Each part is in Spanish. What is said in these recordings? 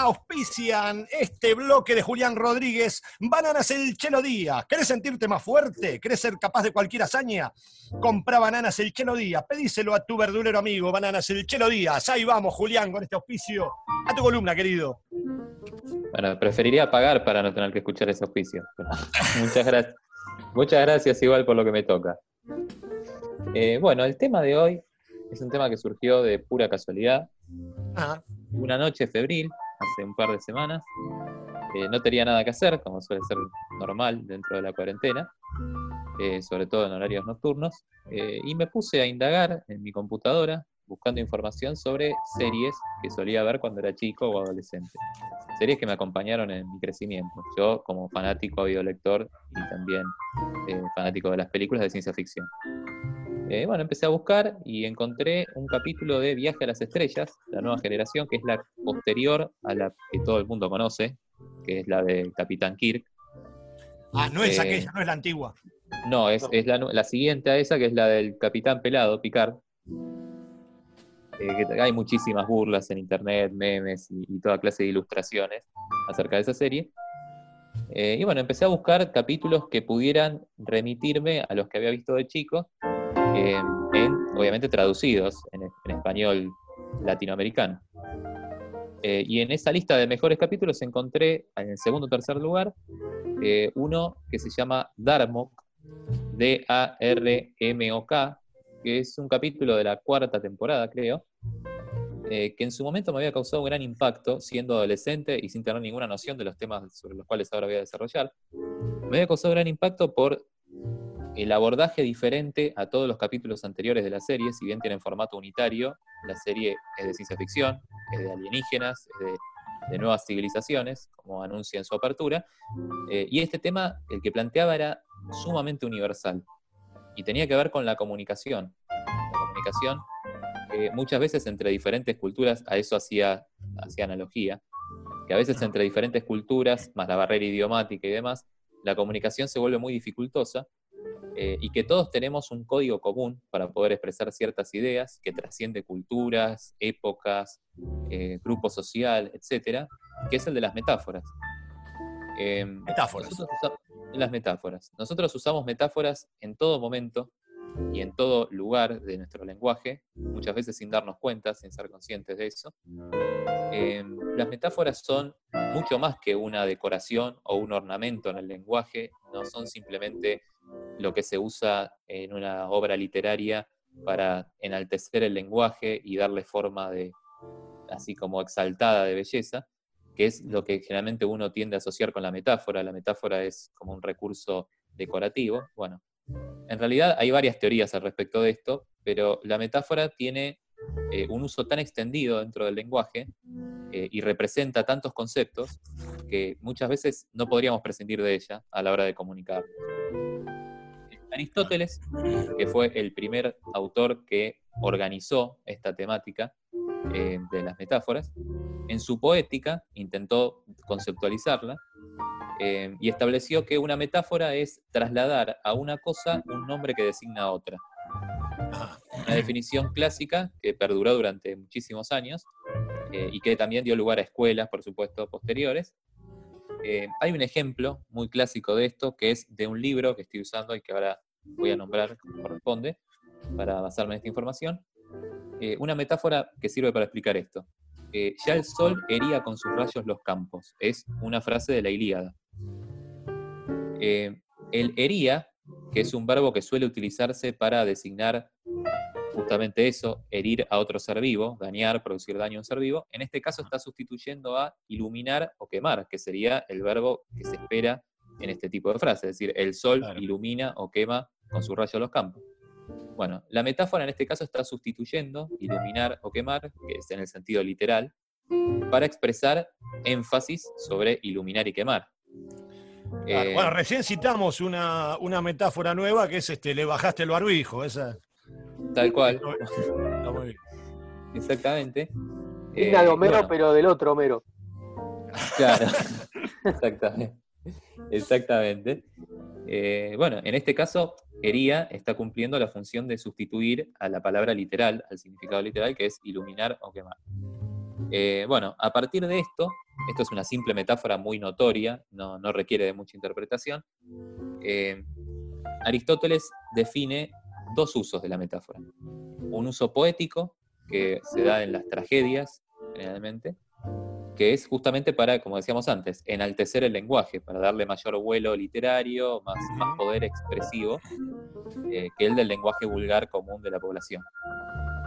auspician este bloque de Julián Rodríguez. Bananas el Chelo Día. ¿Querés sentirte más fuerte? ¿Querés ser capaz de cualquier hazaña? Compra Bananas el Chelo Día. Pedíselo a tu verdulero amigo, Bananas el Chelo Díaz. Ahí vamos, Julián, con este auspicio. A tu columna, querido. Bueno, preferiría pagar para no tener que escuchar ese auspicio. Muchas gracias. Muchas gracias igual por lo que me toca. Eh, bueno, el tema de hoy es un tema que surgió de pura casualidad. Ah, Una noche febril, hace un par de semanas, eh, no tenía nada que hacer, como suele ser normal dentro de la cuarentena, eh, sobre todo en horarios nocturnos, eh, y me puse a indagar en mi computadora buscando información sobre series que solía ver cuando era chico o adolescente. Series que me acompañaron en mi crecimiento. Yo como fanático videolector y también eh, fanático de las películas de ciencia ficción. Eh, bueno, empecé a buscar y encontré un capítulo de Viaje a las Estrellas, la nueva generación, que es la posterior a la que todo el mundo conoce, que es la de Capitán Kirk. Ah, no es Eh, aquella, no es la antigua. No, es, es la, siguiente a esa, que es la del Capitán Pelado, Picard. Eh, que hay muchísimas burlas en internet, memes y, y toda clase de ilustraciones acerca de esa serie. Eh, y bueno, empecé a buscar capítulos que pudieran remitirme a los que había visto de chico, eh, en, obviamente traducidos en, español latinoamericano. Eh, y en esa lista de mejores capítulos encontré en el segundo o tercer lugar eh, uno que se llama Darmok, D-A-R-M-O-K, que es un capítulo de la cuarta temporada, creo, que en su momento me había causado un gran impacto, siendo adolescente y sin tener ninguna noción de los temas sobre los cuales ahora voy a desarrollar. Me había causado gran impacto por el abordaje diferente a todos los capítulos anteriores de la serie, si bien tienen formato unitario, la serie es de ciencia ficción, es de alienígenas, es de, nuevas civilizaciones, como anuncia en su apertura, eh, y este tema, el que planteaba, era sumamente universal y tenía que ver con la comunicación. La comunicación, muchas veces entre diferentes culturas, a eso hacía, hacía analogía, que a veces entre diferentes culturas, más la barrera idiomática y demás, la comunicación se vuelve muy dificultosa eh, y que todos tenemos un código común para poder expresar ciertas ideas que trasciende culturas, épocas, eh, grupo social, etcétera, que es el de las metáforas. Eh, Metáforas. nosotros usa- las metáforas. Nosotros usamos metáforas en todo momento y en todo lugar de nuestro lenguaje, muchas veces sin darnos cuenta, sin ser conscientes de eso. Eh, las metáforas son mucho más que una decoración o un ornamento en el lenguaje, no son simplemente lo que se usa en una obra literaria para enaltecer el lenguaje y darle forma de así como exaltada de belleza, que es lo que generalmente uno tiende a asociar con la metáfora. La metáfora es como un recurso decorativo. Bueno, en realidad hay varias teorías al respecto de esto, pero la metáfora tiene eh, un uso tan extendido dentro del lenguaje eh, y representa tantos conceptos que muchas veces no podríamos prescindir de ella a la hora de comunicar. Aristóteles, que fue el primer autor que organizó esta temática eh, de las metáforas, en su poética intentó conceptualizarla eh, y estableció que una metáfora es trasladar a una cosa un nombre que designa a otra. Una definición clásica que perduró durante muchísimos años eh, y que también dio lugar a escuelas, por supuesto, posteriores. Eh, hay un ejemplo muy clásico de esto que es de un libro que estoy usando y que ahora voy a nombrar como corresponde para basarme en esta información. Eh, una metáfora que sirve para explicar esto. Eh, ya el sol hería con sus rayos los campos. Es una frase de la Ilíada. Eh, el hería, que es un verbo que suele utilizarse para designar justamente eso, herir a otro ser vivo, dañar, producir daño a un ser vivo, en este caso está sustituyendo a iluminar o quemar, que sería el verbo que se espera en este tipo de frases, es decir, el sol Claro. ilumina o quema con su rayo los campos. Bueno, la metáfora en este caso está sustituyendo iluminar o quemar, que es en el sentido literal, para expresar énfasis sobre iluminar y quemar. claro. Eh, Bueno, recién citamos una, una metáfora nueva que es este, le bajaste el barbijo. Esa. Tal cual, Está muy bien. exactamente. Digna Eh, de Homero, bueno, pero del otro Homero. Claro, exactamente. Exactamente. Eh, bueno, en este caso, hería está cumpliendo la función de sustituir a la palabra literal, al significado literal, que es iluminar o quemar. Eh, bueno, a partir de esto, esto es una simple metáfora muy notoria, no, requiere de mucha interpretación, eh, Aristóteles define dos usos de la metáfora. Un uso poético, que se da en las tragedias, generalmente, que es justamente para, como decíamos antes, enaltecer el lenguaje, para darle mayor vuelo literario, más, más poder expresivo, eh, que el del lenguaje vulgar común de la población.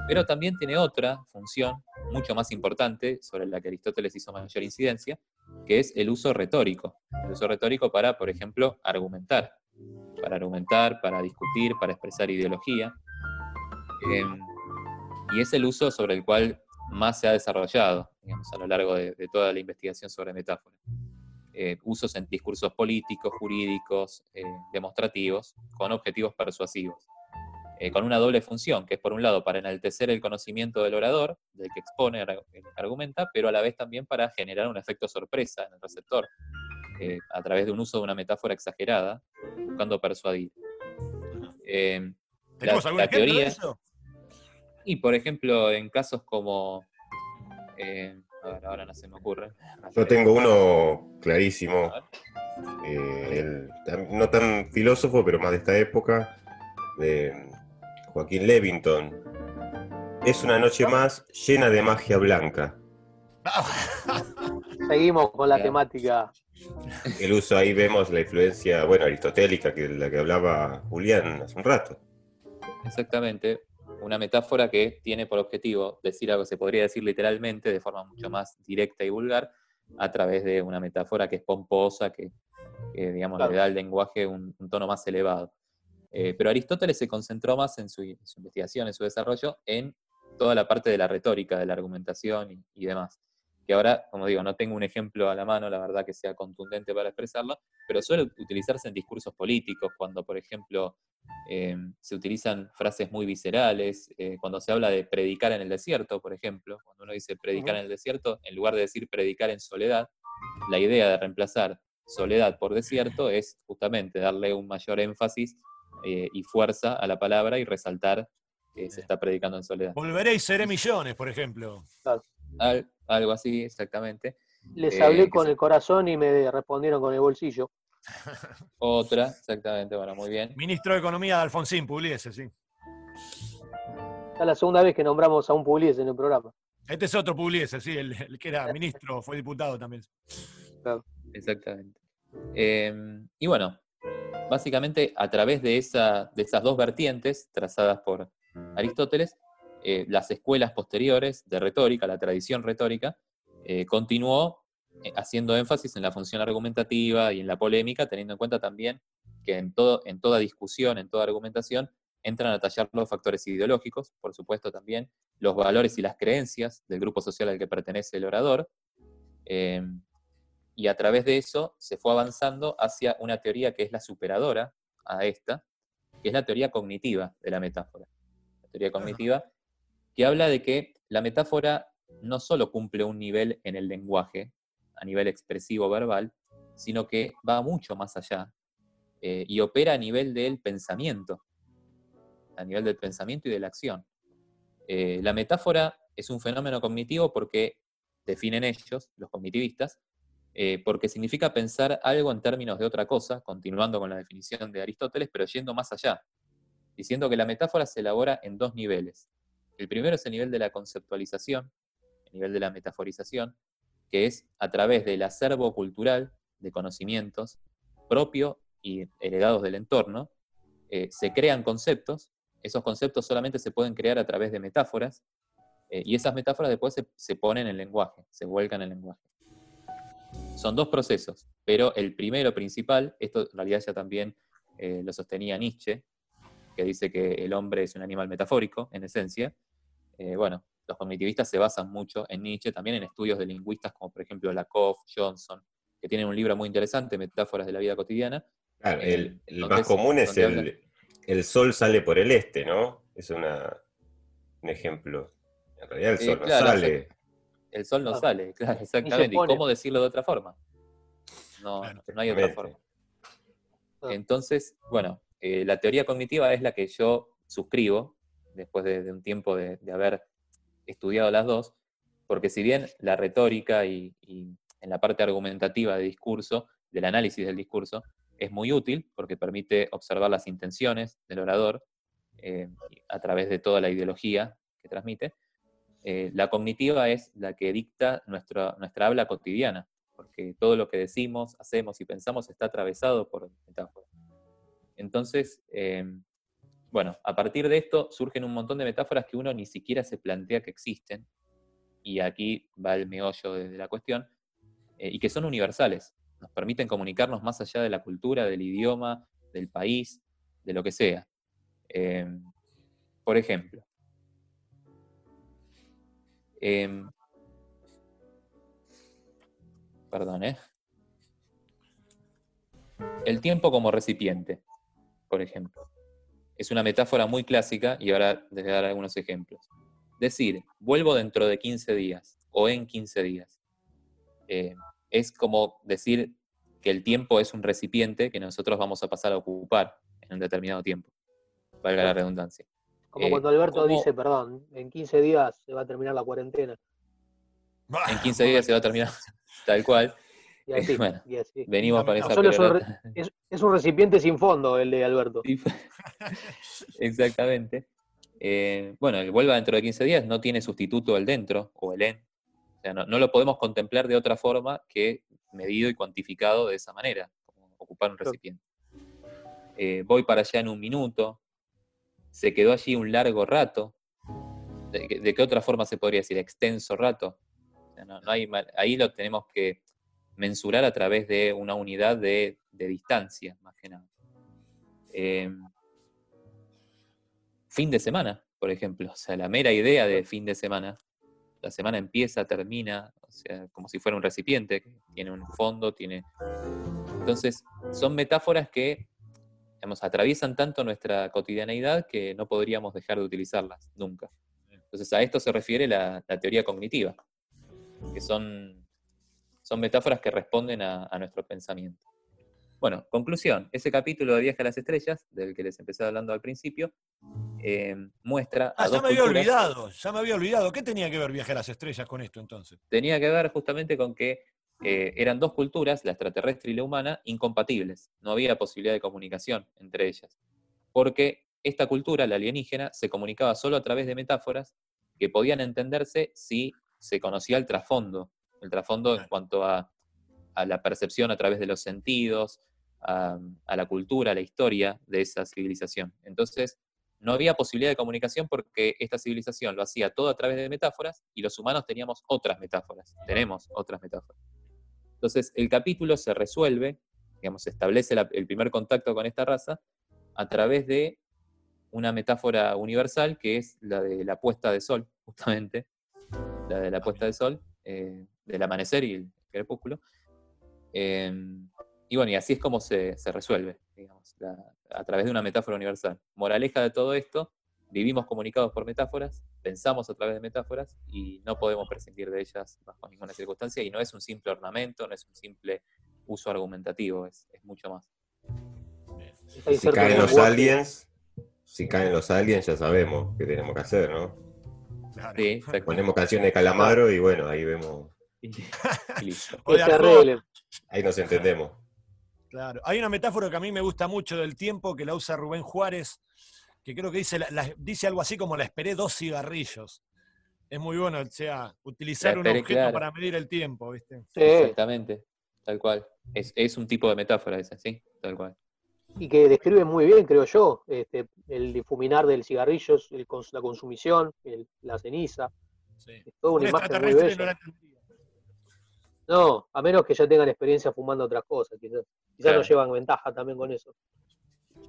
Pero también tiene otra función mucho más importante, sobre la que Aristóteles hizo mayor incidencia, que es el uso retórico. El uso retórico para, por ejemplo, argumentar. Para argumentar, para discutir, para expresar ideología. Em, y es el uso sobre el cual más se ha desarrollado a lo largo de, toda la investigación sobre metáforas. Eh, usos en discursos políticos, jurídicos, eh, demostrativos, con objetivos persuasivos. Eh, con una doble función, que es por un lado para enaltecer el conocimiento del orador, del que expone, el que argumenta, pero a la vez también para generar un efecto sorpresa en el receptor, a través de un uso de una metáfora exagerada, buscando persuadir. ¿Tenemos la, teoría, de eso? Y por ejemplo, en casos como. Eh, a ver, ahora no se me ocurre. Yo tengo uno clarísimo. Eh, no tan filósofo, pero más de esta época, de Joaquín Levington. Es una noche más llena de magia blanca. Seguimos con la temática. El uso ahí vemos la influencia, bueno, aristotélica, que la que hablaba Julián hace un rato. Exactamente una metáfora que tiene por objetivo decir algo que se podría decir literalmente de forma mucho más directa y vulgar a través de una metáfora que es pomposa, que, digamos, le da al lenguaje un, tono más elevado. Eh, pero Aristóteles se concentró más en su, investigación, en su desarrollo, en toda la parte de la retórica, de la argumentación y demás. Que ahora, como digo, no tengo un ejemplo a la mano, la verdad que sea contundente para expresarlo, pero suele utilizarse en discursos políticos, cuando, por ejemplo, eh, se utilizan frases muy viscerales, eh, cuando se habla de predicar en el desierto, por ejemplo, cuando uno dice predicar en el desierto, en lugar de decir predicar en soledad, la idea de reemplazar soledad por desierto es justamente darle un mayor énfasis eh, y fuerza a la palabra y resaltar que se está predicando en soledad. Volveréis, seré millones, por ejemplo. Claro algo así, exactamente. Les hablé eh, con el corazón y me respondieron con el bolsillo. Otra, exactamente, bueno, muy bien. Ministro de Economía de Alfonsín Pugliese, sí. Es la segunda vez que nombramos a un Pugliese en el programa. Este es otro Pugliese, sí, el, que era ministro, fue diputado también. Exactamente. Em, y bueno, básicamente a través de, esa, de esas dos vertientes trazadas por Aristóteles, eh, las escuelas posteriores de retórica, la tradición retórica, eh, continuó eh, haciendo énfasis en la función argumentativa y en la polémica, teniendo en cuenta también que en, todo, en toda discusión, en toda argumentación, entran a tallar los factores ideológicos, por supuesto también, los valores y las creencias del grupo social al que pertenece el orador, y a través de eso se fue avanzando hacia una teoría que es la superadora a esta, que es la teoría cognitiva de la metáfora. La teoría cognitiva que habla de que la metáfora no solo cumple un nivel en el lenguaje, a nivel expresivo verbal, sino que va mucho más allá eh, y opera a nivel del pensamiento, a nivel del pensamiento y de la acción. Eh, la metáfora es un fenómeno cognitivo porque definen ellos, los cognitivistas, eh, porque significa pensar algo en términos de otra cosa, continuando con la definición de Aristóteles, pero yendo más allá, diciendo que la metáfora se elabora en dos niveles. El primero es el nivel de la conceptualización, el nivel de la metaforización, que es a través del acervo cultural de conocimientos propio y heredados del entorno, eh, se crean conceptos, esos conceptos solamente se pueden crear a través de metáforas, eh, y esas metáforas después se, ponen en lenguaje, se vuelcan en el lenguaje. Son dos procesos, pero el primero principal, esto en realidad ya también eh, lo sostenía Nietzsche, que dice que el hombre es un animal metafórico, en esencia. Eh, bueno, los cognitivistas se basan mucho en Nietzsche, también en estudios de lingüistas como por ejemplo Lakoff, Johnson, que tienen un libro muy interesante, Metáforas de la vida cotidiana. Claro, el, más común es el, el, sol sale por el este, ¿no? Es una, un ejemplo. En realidad el sol no sale. El sol no sale, claro, exactamente. ¿Y cómo decirlo de otra forma? No, no hay otra forma. Entonces, bueno, eh, la teoría cognitiva es la que yo suscribo, después de, un tiempo de, haber estudiado las dos, porque si bien la retórica y, en la parte argumentativa de discurso, del análisis del discurso, es muy útil porque permite observar las intenciones del orador eh, a través de toda la ideología que transmite, eh, la cognitiva es la que dicta nuestra, nuestra habla cotidiana, porque todo lo que decimos, hacemos y pensamos está atravesado por metáforas. Entonces, em, bueno, a partir de esto surgen un montón de metáforas que uno ni siquiera se plantea que existen, y aquí va el meollo de, la cuestión, eh, y que son universales, nos permiten comunicarnos más allá de la cultura, del idioma, del país, de lo que sea. Em, por ejemplo, em, perdón, ¿eh? El tiempo como recipiente, por ejemplo. Es una metáfora muy clásica y ahora les voy a dar algunos ejemplos. Decir, vuelvo dentro de 15 días o en 15 días. Eh, es como decir que el tiempo es un recipiente que nosotros vamos a pasar a ocupar en un determinado tiempo, valga la redundancia. Como cuando eh, Alberto dice, perdón, en 15 días se va a terminar la cuarentena. En 15 días se va a terminar, tal cual. Y así, bueno, y así. venimos para esa es, un recipiente sin fondo el de Alberto. Exactamente. Eh, bueno, el vuelva dentro de 15 días no tiene sustituto el dentro o el en. O sea, no, lo podemos contemplar de otra forma que medido y cuantificado de esa manera, como ocupar un recipiente. Eh, voy para allá en un minuto, se quedó allí un largo rato. ¿De, qué otra forma se podría decir? Extenso rato. no, hay, ahí lo tenemos que mensurar a través de una unidad de, distancia, más que nada. Em, fin de semana, por ejemplo. O sea, la mera idea de fin de semana. La semana empieza, termina, o sea, como si fuera un recipiente, tiene un fondo, tiene. Entonces, son metáforas que digamos, atraviesan tanto nuestra cotidianeidad que no podríamos dejar de utilizarlas nunca. Entonces, a esto se refiere la teoría cognitiva, que son son metáforas que responden a, nuestro pensamiento. Bueno, conclusión, ese capítulo de Viaje a las Estrellas, del que les empecé hablando al principio, eh, muestra... Ah, ya me había olvidado, ya me había olvidado. ¿Qué tenía que ver Viaje a las Estrellas con esto entonces? Tenía que ver justamente con que eh, eran dos culturas, la extraterrestre y la humana, incompatibles. No había posibilidad de comunicación entre ellas. Porque esta cultura, la alienígena, se comunicaba solo a través de metáforas que podían entenderse si se conocía el trasfondo el trasfondo en cuanto a, la percepción a través de los sentidos, a, la cultura, a la historia de esa civilización. Entonces, no había posibilidad de comunicación porque esta civilización lo hacía todo a través de metáforas y los humanos teníamos otras metáforas, tenemos otras metáforas. Entonces, el capítulo se resuelve, digamos, se establece el primer contacto con esta raza a través de una metáfora universal que es la de la puesta de sol, justamente, la de la puesta de sol, eh, del amanecer y el crepúsculo. Em, y bueno, y así es como se, resuelve, digamos, a través de una metáfora universal. Moraleja de todo esto, vivimos comunicados por metáforas, pensamos a través de metáforas y no podemos prescindir de ellas bajo ninguna circunstancia y no es un simple ornamento, no es un simple uso argumentativo, es, mucho más. Si caen los aliens, si caen los aliens ya sabemos qué tenemos que hacer, ¿no? Sí, Ponemos canciones de Calamaro y bueno, ahí vemos Ahí nos entendemos. Claro. Hay una metáfora que a mí me gusta mucho del tiempo que la usa Rubén Juárez, que creo que dice, dice algo así como la esperé dos cigarrillos. Es muy bueno, o sea, utilizar un objeto para medir el tiempo, ¿viste? Exactamente, tal cual. Es, un tipo de metáfora esa, sí, tal cual. Y que describe muy bien, creo yo, este, el difuminar del cigarrillo, la consumición, la ceniza. Sí. Es toda una imagen muy bella. No, a menos que ya tengan experiencia fumando otras cosas, quizás, quizás nos llevan ventaja también con eso.